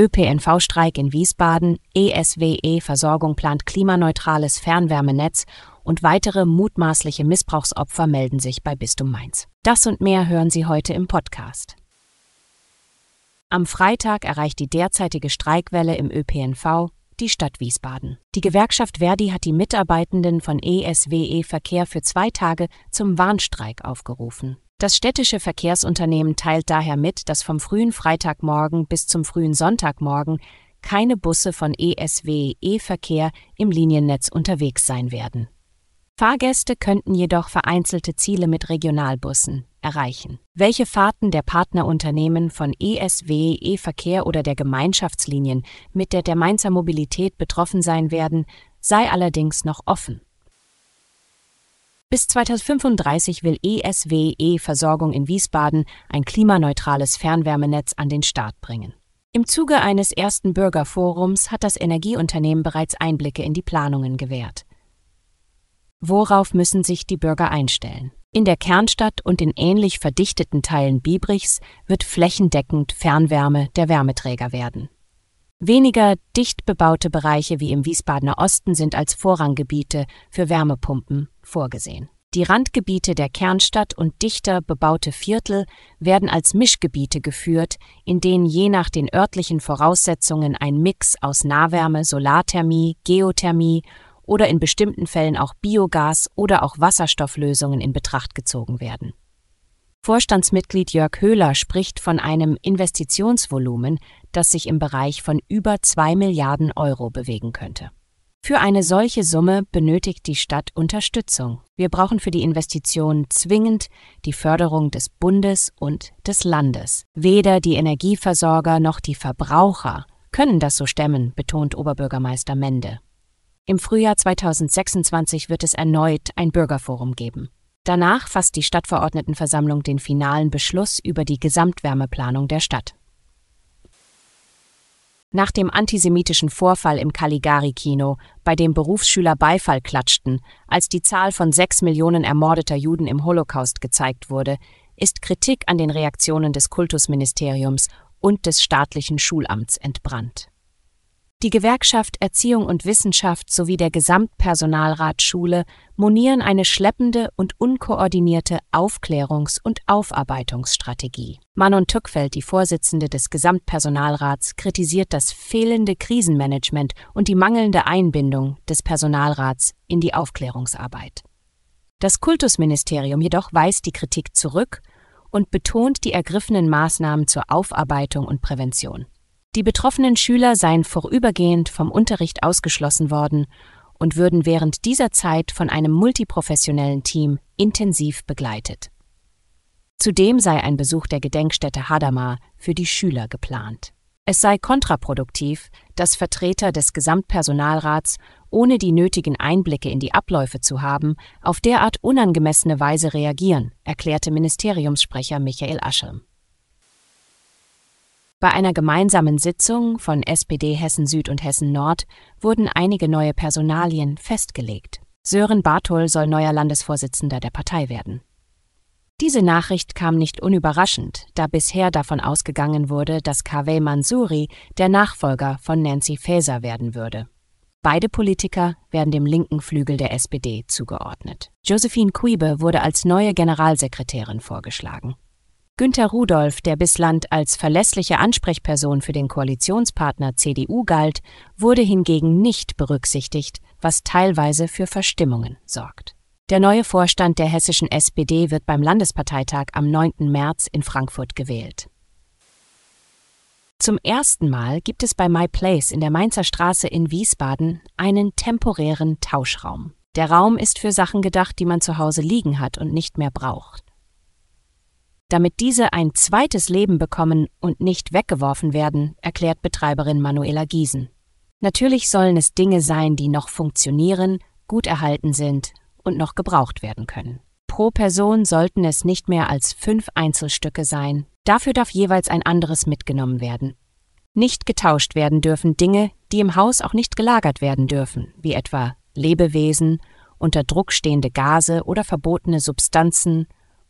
ÖPNV-Streik in Wiesbaden, ESWE-Versorgung plant klimaneutrales Fernwärmenetz und weitere mutmaßliche Missbrauchsopfer melden sich bei Bistum Mainz. Das und mehr hören Sie heute im Podcast. Am Freitag erreicht die derzeitige Streikwelle im ÖPNV die Stadt Wiesbaden. Die Gewerkschaft Verdi hat die Mitarbeitenden von ESWE Verkehr für zwei Tage zum Warnstreik aufgerufen. Das städtische Verkehrsunternehmen teilt daher mit, dass vom frühen Freitagmorgen bis zum frühen Sonntagmorgen keine Busse von ESW E-Verkehr im Liniennetz unterwegs sein werden. Fahrgäste könnten jedoch vereinzelte Ziele mit Regionalbussen erreichen. Welche Fahrten der Partnerunternehmen von ESW E-Verkehr oder der Gemeinschaftslinien mit der der Mainzer Mobilität betroffen sein werden, sei allerdings noch offen. Bis 2035 will ESWE Versorgung in Wiesbaden ein klimaneutrales Fernwärmenetz an den Start bringen. Im Zuge eines ersten Bürgerforums hat das Energieunternehmen bereits Einblicke in die Planungen gewährt. Worauf müssen sich die Bürger einstellen? In der Kernstadt und in ähnlich verdichteten Teilen Biebrichs wird flächendeckend Fernwärme der Wärmeträger werden. Weniger dicht bebaute Bereiche wie im Wiesbadener Osten sind als Vorranggebiete für Wärmepumpen vorgesehen. Die Randgebiete der Kernstadt und dichter bebaute Viertel werden als Mischgebiete geführt, in denen je nach den örtlichen Voraussetzungen ein Mix aus Nahwärme, Solarthermie, Geothermie oder in bestimmten Fällen auch Biogas oder auch Wasserstofflösungen in Betracht gezogen werden. Vorstandsmitglied Jörg Höhler spricht von einem Investitionsvolumen, das sich im Bereich von über zwei Milliarden Euro bewegen könnte. Für eine solche Summe benötigt die Stadt Unterstützung. Wir brauchen für die Investition zwingend die Förderung des Bundes und des Landes. Weder die Energieversorger noch die Verbraucher können das so stemmen, betont Oberbürgermeister Mende. Im Frühjahr 2026 wird es erneut ein Bürgerforum geben. Danach fasst die Stadtverordnetenversammlung den finalen Beschluss über die Gesamtwärmeplanung der Stadt. Nach dem antisemitischen Vorfall im Caligari-Kino, bei dem Berufsschüler Beifall klatschten, als die Zahl von sechs Millionen ermordeter Juden im Holocaust gezeigt wurde, ist Kritik an den Reaktionen des Kultusministeriums und des staatlichen Schulamts entbrannt. Die Gewerkschaft Erziehung und Wissenschaft sowie der Gesamtpersonalrat Schule monieren eine schleppende und unkoordinierte Aufklärungs- und Aufarbeitungsstrategie. Manon Tückfeld, die Vorsitzende des Gesamtpersonalrats, kritisiert das fehlende Krisenmanagement und die mangelnde Einbindung des Personalrats in die Aufklärungsarbeit. Das Kultusministerium jedoch weist die Kritik zurück und betont die ergriffenen Maßnahmen zur Aufarbeitung und Prävention. Die betroffenen Schüler seien vorübergehend vom Unterricht ausgeschlossen worden und würden während dieser Zeit von einem multiprofessionellen Team intensiv begleitet. Zudem sei ein Besuch der Gedenkstätte Hadamar für die Schüler geplant. Es sei kontraproduktiv, dass Vertreter des Gesamtpersonalrats, ohne die nötigen Einblicke in die Abläufe zu haben, auf derart unangemessene Weise reagieren, erklärte Ministeriumssprecher Michael Aschem. Bei einer gemeinsamen Sitzung von SPD Hessen Süd und Hessen Nord wurden einige neue Personalien festgelegt. Sören Barthol soll neuer Landesvorsitzender der Partei werden. Diese Nachricht kam nicht unüberraschend, da bisher davon ausgegangen wurde, dass Kaveh Mansouri der Nachfolger von Nancy Faeser werden würde. Beide Politiker werden dem linken Flügel der SPD zugeordnet. Josephine Quiebe wurde als neue Generalsekretärin vorgeschlagen. Günter Rudolph, der bislang als verlässliche Ansprechperson für den Koalitionspartner CDU galt, wurde hingegen nicht berücksichtigt, was teilweise für Verstimmungen sorgt. Der neue Vorstand der hessischen SPD wird beim Landesparteitag am 9. März in Frankfurt gewählt. Zum ersten Mal gibt es bei MyPlace in der Mainzer Straße in Wiesbaden einen temporären Tauschraum. Der Raum ist für Sachen gedacht, die man zu Hause liegen hat und nicht mehr braucht. Damit diese ein zweites Leben bekommen und nicht weggeworfen werden, erklärt Betreiberin Manuela Giesen. Natürlich sollen es Dinge sein, die noch funktionieren, gut erhalten sind und noch gebraucht werden können. Pro Person sollten es nicht mehr als fünf Einzelstücke sein. Dafür darf jeweils ein anderes mitgenommen werden. Nicht getauscht werden dürfen Dinge, die im Haus auch nicht gelagert werden dürfen, wie etwa Lebewesen, unter Druck stehende Gase oder verbotene Substanzen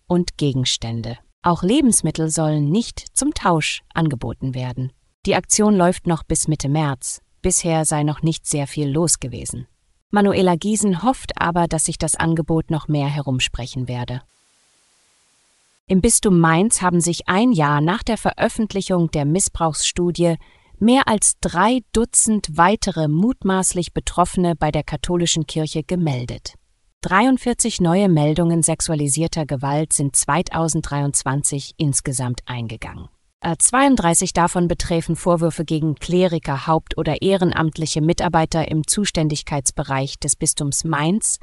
und Gegenstände. Auch Lebensmittel sollen nicht zum Tausch angeboten werden. Die Aktion läuft noch bis Mitte März. Bisher sei noch nicht sehr viel los gewesen. Manuela Giesen hofft aber, dass sich das Angebot noch mehr herumsprechen werde. Im Bistum Mainz haben sich ein Jahr nach der Veröffentlichung der Missbrauchsstudie mehr als drei Dutzend weitere mutmaßlich Betroffene bei der katholischen Kirche gemeldet. 43 neue Meldungen sexualisierter Gewalt sind 2023 insgesamt eingegangen. 32 davon betreffen Vorwürfe gegen Kleriker, Haupt- oder ehrenamtliche Mitarbeiter im Zuständigkeitsbereich des Bistums Mainz,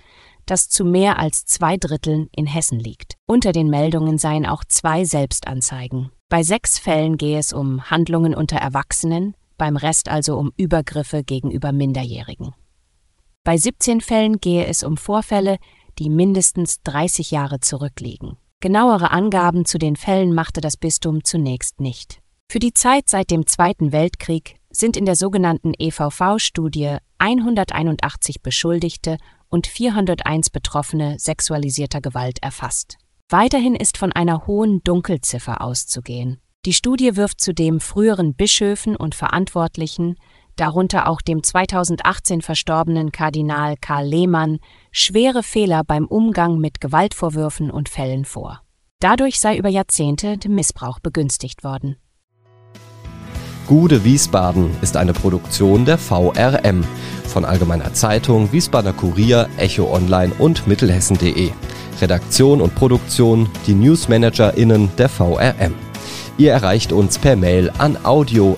das zu mehr als zwei Dritteln in Hessen liegt. Unter den Meldungen seien auch zwei Selbstanzeigen. Bei sechs Fällen gehe es um Handlungen unter Erwachsenen, beim Rest also um Übergriffe gegenüber Minderjährigen. Bei 17 Fällen gehe es um Vorfälle, die mindestens 30 Jahre zurückliegen. Genauere Angaben zu den Fällen machte das Bistum zunächst nicht. Für die Zeit seit dem Zweiten Weltkrieg sind in der sogenannten EVV-Studie 181 Beschuldigte und 401 Betroffene sexualisierter Gewalt erfasst. Weiterhin ist von einer hohen Dunkelziffer auszugehen. Die Studie wirft zudem früheren Bischöfen und Verantwortlichen darunter auch dem 2018 verstorbenen Kardinal Karl Lehmann, schwere Fehler beim Umgang mit Gewaltvorwürfen und Fällen vor. Dadurch sei über Jahrzehnte der Missbrauch begünstigt worden. Gude Wiesbaden ist eine Produktion der VRM von Allgemeiner Zeitung, Wiesbadener Kurier, Echo Online und Mittelhessen.de. Redaktion und Produktion die NewsmanagerInnen der VRM. Ihr erreicht uns per Mail an audio.vrm.de.